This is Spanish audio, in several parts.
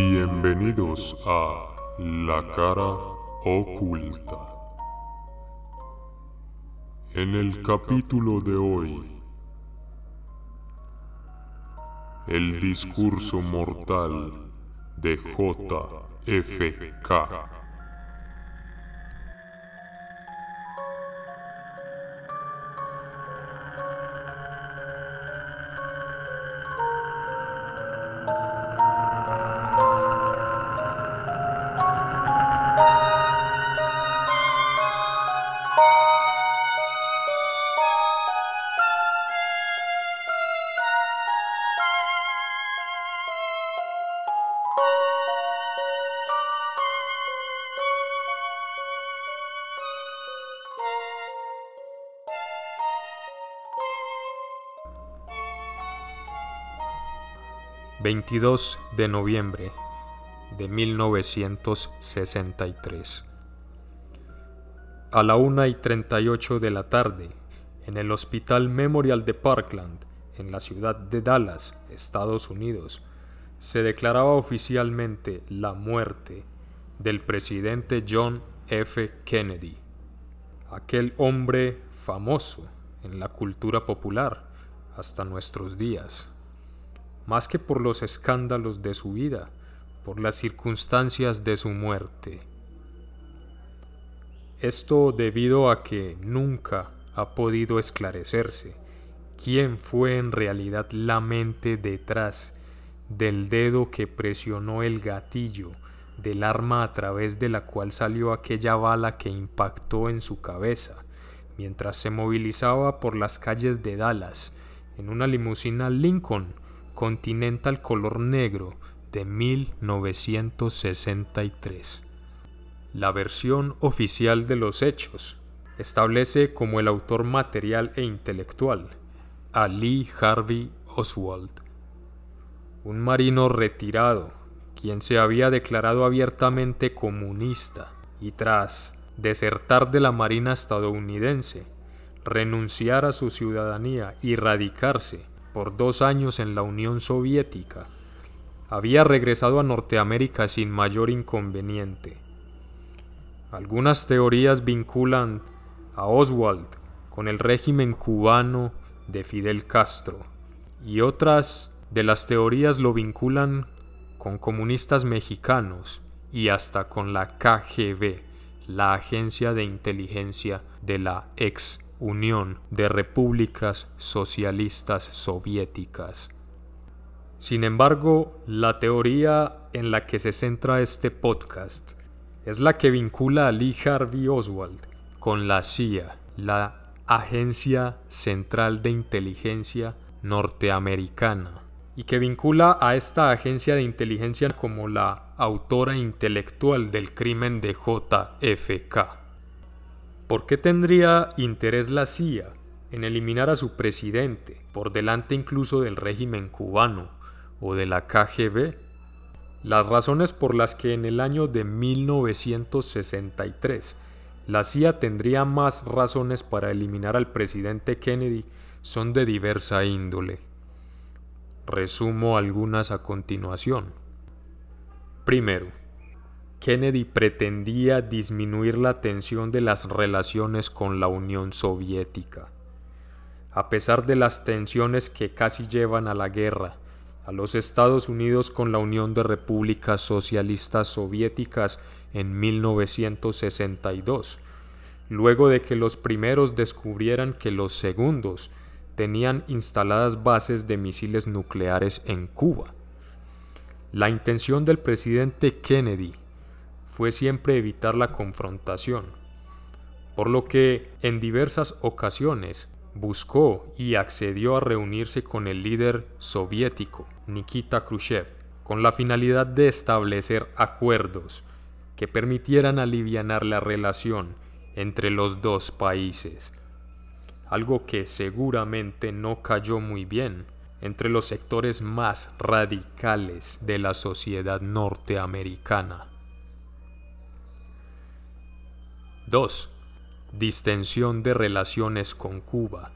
Bienvenidos a La cara oculta. En el capítulo de hoy, el discurso mortal de JFK. 22 de noviembre de 1963. A la una y 38 de la tarde, en el Hospital Memorial de Parkland, en la ciudad de Dallas, Estados Unidos, se declaraba oficialmente la muerte del presidente John F. Kennedy, aquel hombre famoso en la cultura popular hasta nuestros días más que por los escándalos de su vida, por las circunstancias de su muerte. Esto debido a que nunca ha podido esclarecerse quién fue en realidad la mente detrás del dedo que presionó el gatillo del arma a través de la cual salió aquella bala que impactó en su cabeza mientras se movilizaba por las calles de Dallas en una limusina Lincoln Continental color negro de 1963. La versión oficial de los hechos establece como el autor material e intelectual a Lee Harvey Oswald, un marino retirado, quien se había declarado abiertamente comunista y tras desertar de la Marina estadounidense, renunciar a su ciudadanía y radicarse por dos años en la Unión Soviética, había regresado a Norteamérica sin mayor inconveniente. Algunas teorías vinculan a Oswald con el régimen cubano de Fidel Castro y otras de las teorías lo vinculan con comunistas mexicanos y hasta con la KGB, la agencia de inteligencia de la ex Unión de Repúblicas Socialistas Soviéticas. Sin embargo, la teoría en la que se centra este podcast es la que vincula a Lee Harvey Oswald con la CIA, la Agencia Central de Inteligencia Norteamericana, y que vincula a esta agencia de inteligencia como la autora intelectual del crimen de JFK. ¿Por qué tendría interés la CIA en eliminar a su presidente, por delante incluso del régimen cubano o de la KGB? Las razones por las que en el año de 1963 la CIA tendría más razones para eliminar al presidente Kennedy son de diversa índole. Resumo algunas a continuación. Primero, Kennedy pretendía disminuir la tensión de las relaciones con la Unión Soviética. A pesar de las tensiones que casi llevan a la guerra, a los Estados Unidos con la Unión de Repúblicas Socialistas Soviéticas en 1962, luego de que los primeros descubrieran que los segundos tenían instaladas bases de misiles nucleares en Cuba. La intención del presidente Kennedy fue siempre evitar la confrontación, por lo que en diversas ocasiones buscó y accedió a reunirse con el líder soviético Nikita Khrushchev con la finalidad de establecer acuerdos que permitieran aliviar la relación entre los dos países, algo que seguramente no cayó muy bien entre los sectores más radicales de la sociedad norteamericana. 2. Distensión de relaciones con Cuba.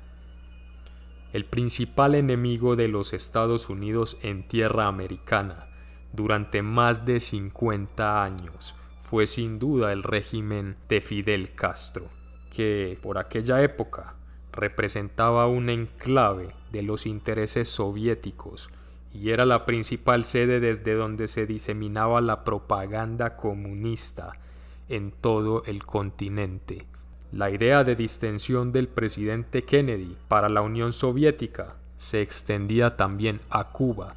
El principal enemigo de los Estados Unidos en tierra americana durante más de 50 años fue sin duda el régimen de Fidel Castro, que por aquella época representaba un enclave de los intereses soviéticos y era la principal sede desde donde se diseminaba la propaganda comunista en todo el continente. La idea de distensión del presidente Kennedy para la Unión Soviética se extendía también a Cuba,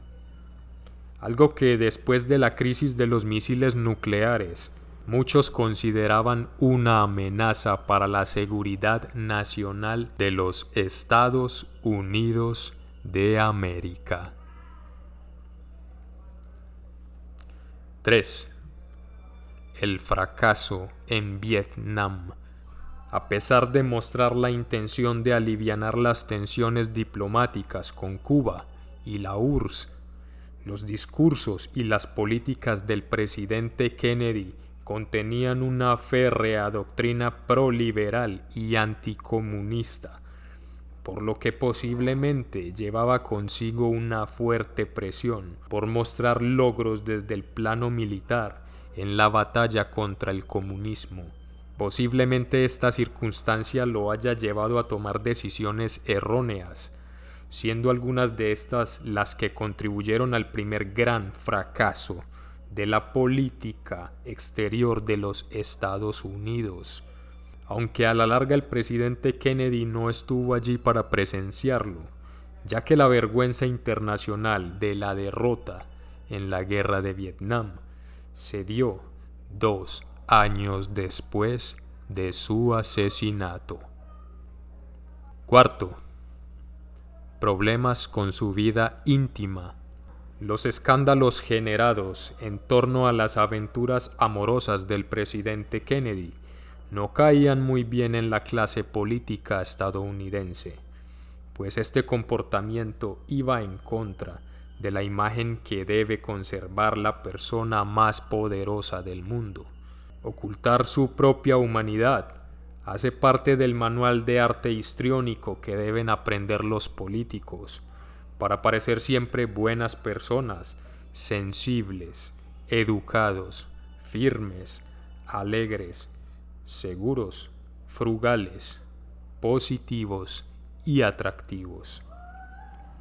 algo que después de la crisis de los misiles nucleares muchos consideraban una amenaza para la seguridad nacional de los Estados Unidos de América. 3. El fracaso en Vietnam. A pesar de mostrar la intención de aliviar las tensiones diplomáticas con Cuba y la URSS, los discursos y las políticas del presidente Kennedy contenían una férrea doctrina proliberal y anticomunista, por lo que posiblemente llevaba consigo una fuerte presión por mostrar logros desde el plano militar en la batalla contra el comunismo. Posiblemente esta circunstancia lo haya llevado a tomar decisiones erróneas, siendo algunas de estas las que contribuyeron al primer gran fracaso de la política exterior de los Estados Unidos aunque a la larga el presidente Kennedy no estuvo allí para presenciarlo, ya que la vergüenza internacional de la derrota en la guerra de Vietnam se dio dos años después de su asesinato. Cuarto, problemas con su vida íntima. Los escándalos generados en torno a las aventuras amorosas del presidente Kennedy no caían muy bien en la clase política estadounidense, pues este comportamiento iba en contra de la imagen que debe conservar la persona más poderosa del mundo. Ocultar su propia humanidad hace parte del manual de arte histriónico que deben aprender los políticos para parecer siempre buenas personas, sensibles, educados, firmes, alegres, seguros, frugales, positivos y atractivos.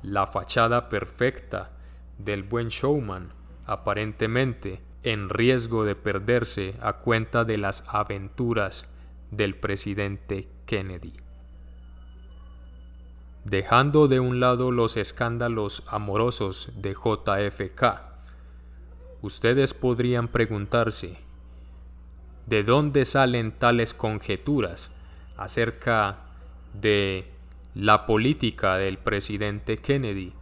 La fachada perfecta del buen showman, aparentemente en riesgo de perderse a cuenta de las aventuras del presidente Kennedy. Dejando de un lado los escándalos amorosos de JFK, ustedes podrían preguntarse de dónde salen tales conjeturas acerca de la política del presidente Kennedy,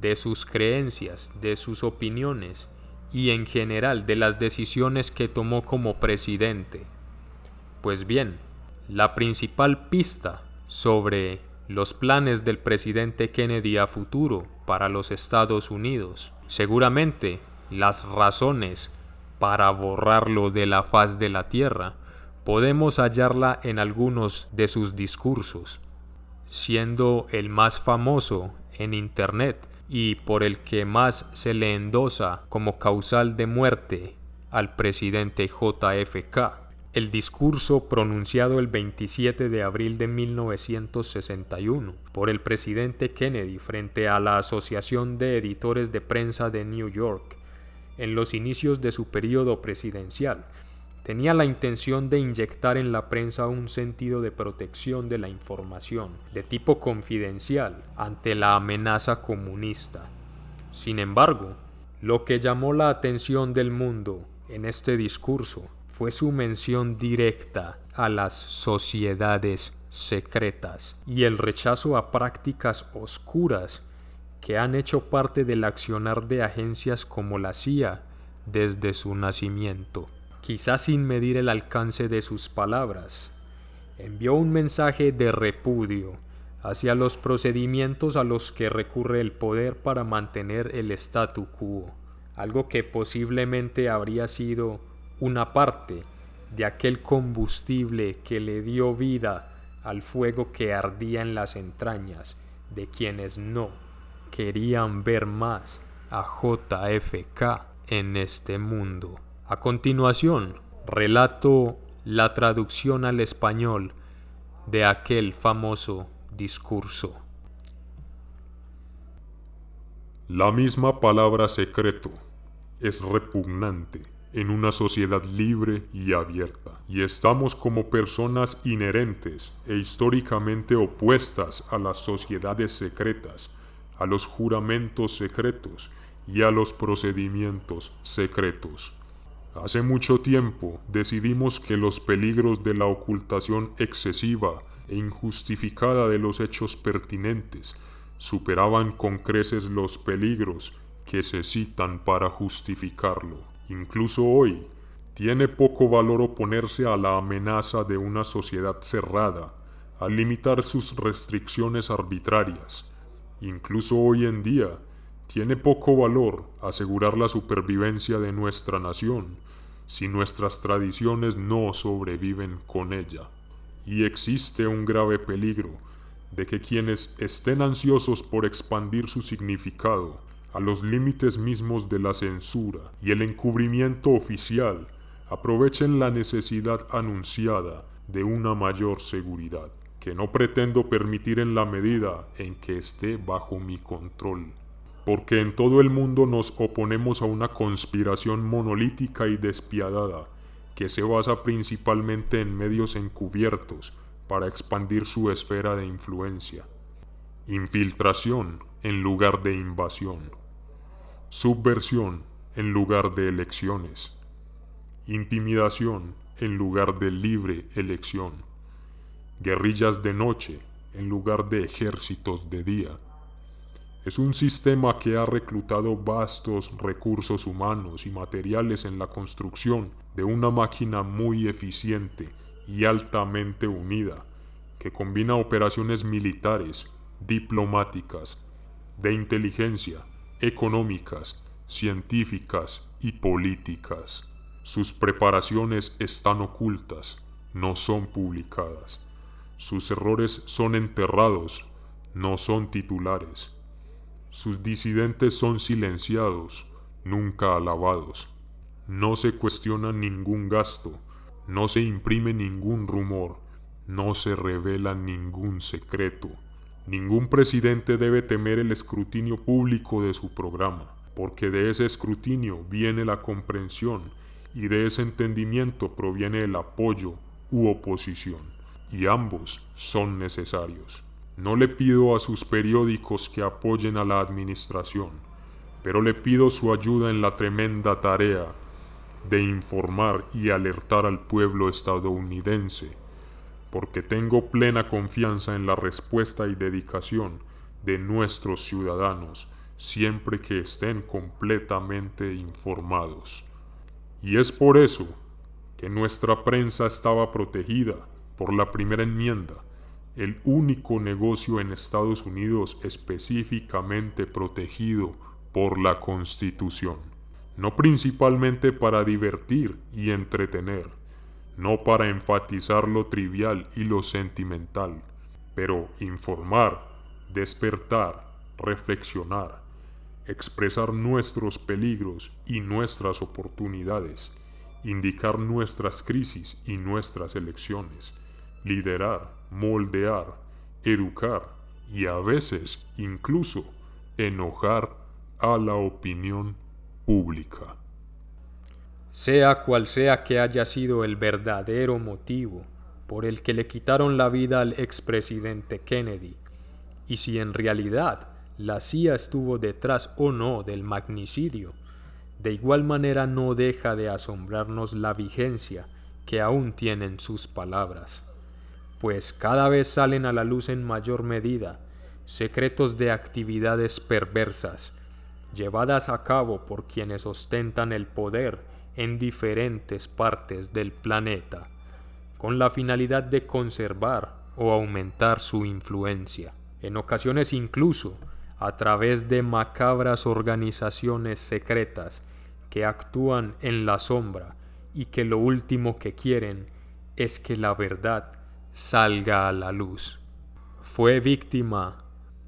de sus creencias, de sus opiniones y en general de las decisiones que tomó como presidente. Pues bien, la principal pista sobre los planes del presidente Kennedy a futuro para los Estados Unidos, seguramente las razones para borrarlo de la faz de la tierra, podemos hallarla en algunos de sus discursos, siendo el más famoso en Internet y por el que más se le endosa como causal de muerte al presidente JFK. El discurso pronunciado el 27 de abril de 1961 por el presidente Kennedy frente a la Asociación de Editores de Prensa de New York en los inicios de su periodo presidencial, tenía la intención de inyectar en la prensa un sentido de protección de la información de tipo confidencial ante la amenaza comunista. Sin embargo, lo que llamó la atención del mundo en este discurso fue su mención directa a las sociedades secretas y el rechazo a prácticas oscuras que han hecho parte del accionar de agencias como la CIA desde su nacimiento. Quizás sin medir el alcance de sus palabras, envió un mensaje de repudio hacia los procedimientos a los que recurre el poder para mantener el statu quo, algo que posiblemente habría sido una parte de aquel combustible que le dio vida al fuego que ardía en las entrañas de quienes no querían ver más a JFK en este mundo. A continuación, relato la traducción al español de aquel famoso discurso. La misma palabra secreto es repugnante en una sociedad libre y abierta, y estamos como personas inherentes e históricamente opuestas a las sociedades secretas, a los juramentos secretos y a los procedimientos secretos. Hace mucho tiempo decidimos que los peligros de la ocultación excesiva e injustificada de los hechos pertinentes superaban con creces los peligros que se citan para justificarlo. Incluso hoy, tiene poco valor oponerse a la amenaza de una sociedad cerrada, al limitar sus restricciones arbitrarias. Incluso hoy en día, tiene poco valor asegurar la supervivencia de nuestra nación si nuestras tradiciones no sobreviven con ella. Y existe un grave peligro de que quienes estén ansiosos por expandir su significado a los límites mismos de la censura y el encubrimiento oficial aprovechen la necesidad anunciada de una mayor seguridad, que no pretendo permitir en la medida en que esté bajo mi control porque en todo el mundo nos oponemos a una conspiración monolítica y despiadada que se basa principalmente en medios encubiertos para expandir su esfera de influencia. Infiltración en lugar de invasión. Subversión en lugar de elecciones. Intimidación en lugar de libre elección. Guerrillas de noche en lugar de ejércitos de día es un sistema que ha reclutado vastos recursos humanos y materiales en la construcción de una máquina muy eficiente y altamente unida, que combina operaciones militares, diplomáticas, de inteligencia, económicas, científicas y políticas. Sus preparaciones están ocultas, no son publicadas. Sus errores son enterrados, no son titulares. Sus disidentes son silenciados, nunca alabados. No se cuestiona ningún gasto, no se imprime ningún rumor, no se revela ningún secreto. Ningún presidente debe temer el escrutinio público de su programa, porque de ese escrutinio viene la comprensión y de ese entendimiento proviene el apoyo u oposición, y ambos son necesarios. No le pido a sus periódicos que apoyen a la administración, pero le pido su ayuda en la tremenda tarea de informar y alertar al pueblo estadounidense, porque tengo plena confianza en la respuesta y dedicación de nuestros ciudadanos siempre que estén completamente informados. Y es por eso que nuestra prensa estaba protegida por la primera enmienda el único negocio en Estados Unidos específicamente protegido por la Constitución, no principalmente para divertir y entretener, no para enfatizar lo trivial y lo sentimental, pero informar, despertar, reflexionar, expresar nuestros peligros y nuestras oportunidades, indicar nuestras crisis y nuestras elecciones, liderar, moldear, educar y a veces incluso enojar a la opinión pública. Sea cual sea que haya sido el verdadero motivo por el que le quitaron la vida al expresidente Kennedy, y si en realidad la CIA estuvo detrás o no del magnicidio, de igual manera no deja de asombrarnos la vigencia que aún tienen sus palabras pues cada vez salen a la luz en mayor medida secretos de actividades perversas, llevadas a cabo por quienes ostentan el poder en diferentes partes del planeta, con la finalidad de conservar o aumentar su influencia, en ocasiones incluso a través de macabras organizaciones secretas que actúan en la sombra y que lo último que quieren es que la verdad salga a la luz. Fue víctima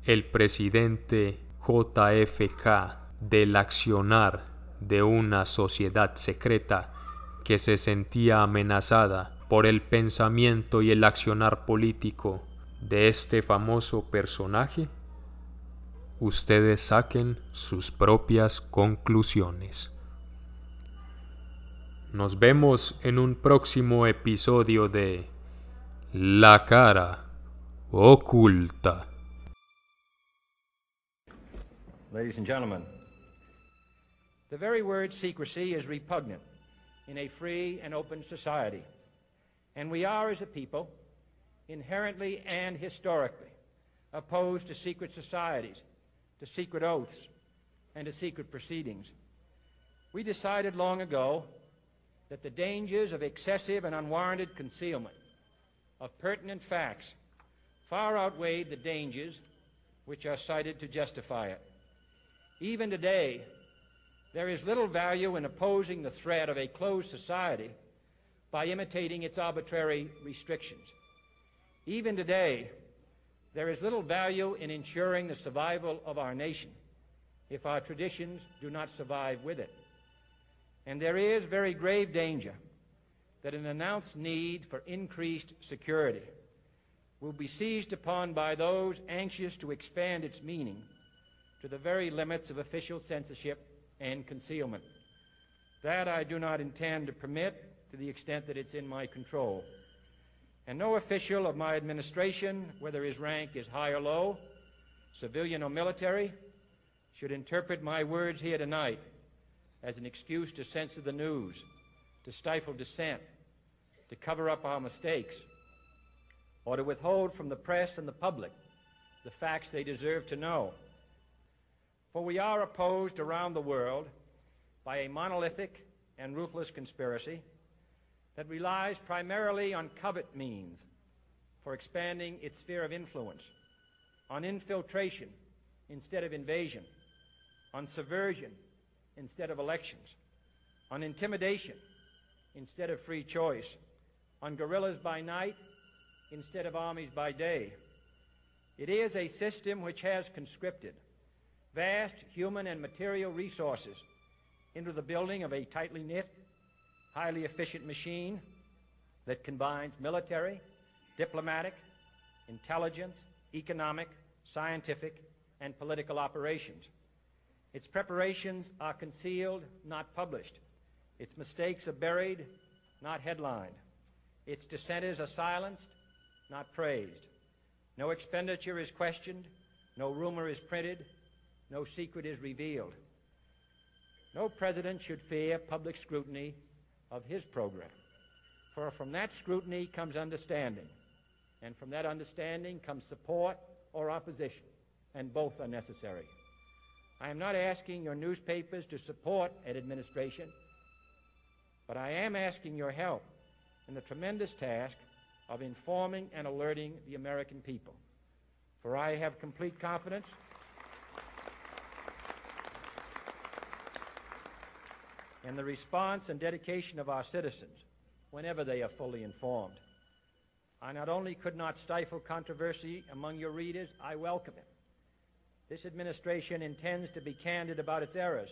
el presidente JFK del accionar de una sociedad secreta que se sentía amenazada por el pensamiento y el accionar político de este famoso personaje? Ustedes saquen sus propias conclusiones. Nos vemos en un próximo episodio de La cara oculta. Ladies and gentlemen, the very word secrecy is repugnant in a free and open society. And we are, as a people, inherently and historically opposed to secret societies, to secret oaths, and to secret proceedings. We decided long ago that the dangers of excessive and unwarranted concealment of pertinent facts far outweighed the dangers which are cited to justify it. Even today, there is little value in opposing the threat of a closed society by imitating its arbitrary restrictions. Even today, there is little value in ensuring the survival of our nation if our traditions do not survive with it. And there is very grave danger that an announced need for increased security will be seized upon by those anxious to expand its meaning to the very limits of official censorship and concealment. That I do not intend to permit to the extent that it's in my control. And no official of my administration, whether his rank is high or low, civilian or military, should interpret my words here tonight as an excuse to censor the news, to stifle dissent, to cover up our mistakes, or to withhold from the press and the public the facts they deserve to know. For we are opposed around the world by a monolithic and ruthless conspiracy that relies primarily on covert means for expanding its sphere of influence, on infiltration instead of invasion, on subversion instead of elections, on intimidation instead of free choice, on guerrillas by night instead of armies by day. It is a system which has conscripted vast human and material resources into the building of a tightly knit, highly efficient machine that combines military, diplomatic, intelligence, economic, scientific, and political operations. Its preparations are concealed, not published. Its mistakes are buried, not headlined. Its dissenters are silenced, not praised. No expenditure is questioned, no rumor is printed, no secret is revealed. No president should fear public scrutiny of his program, for from that scrutiny comes understanding, and from that understanding comes support or opposition, and both are necessary. I am not asking your newspapers to support an administration, but I am asking your help in the tremendous task of informing and alerting the American people. For I have complete confidence in the response and dedication of our citizens whenever they are fully informed. I not only could not stifle controversy among your readers, I welcome it. This administration intends to be candid about its errors.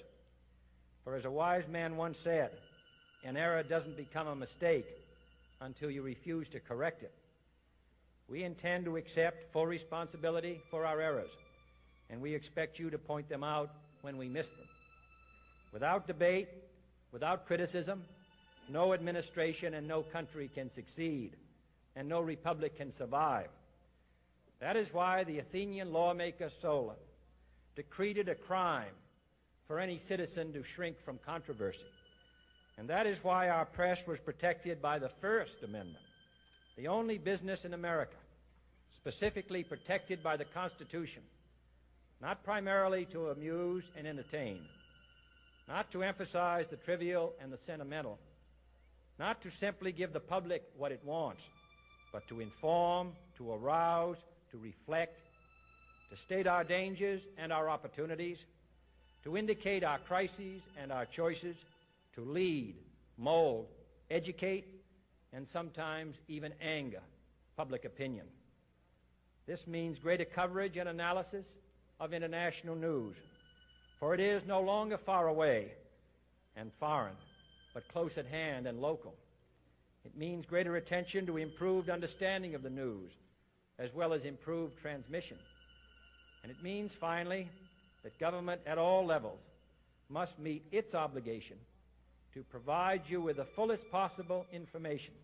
For as a wise man once said, an error doesn't become a mistake until you refuse to correct it. We intend to accept full responsibility for our errors, and we expect you to point them out when we miss them. Without debate, without criticism, no administration and no country can succeed, and no republic can survive. That is why the Athenian lawmaker Solon decreed it a crime for any citizen to shrink from controversy. And that is why our press was protected by the First Amendment, the only business in America specifically protected by the Constitution, not primarily to amuse and entertain, not to emphasize the trivial and the sentimental, not to simply give the public what it wants, but to inform, to arouse, to reflect, to state our dangers and our opportunities, to indicate our crises and our choices, to lead, mold, educate, and sometimes even anger public opinion. This means greater coverage and analysis of international news, for it is no longer far away and foreign, but close at hand and local. It means greater attention to improved understanding of the news, as well as improved transmission. And it means, finally, that government at all levels must meet its obligation to provide you with the fullest possible information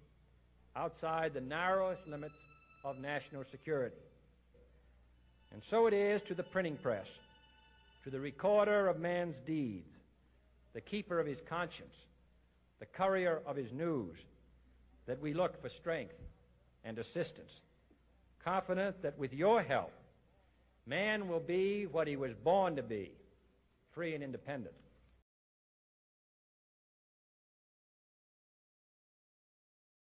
outside the narrowest limits of national security. And so it is to the printing press, to the recorder of man's deeds, the keeper of his conscience, the courier of his news, that we look for strength and assistance, confident that with your help, man will be what he was born to be free and independent.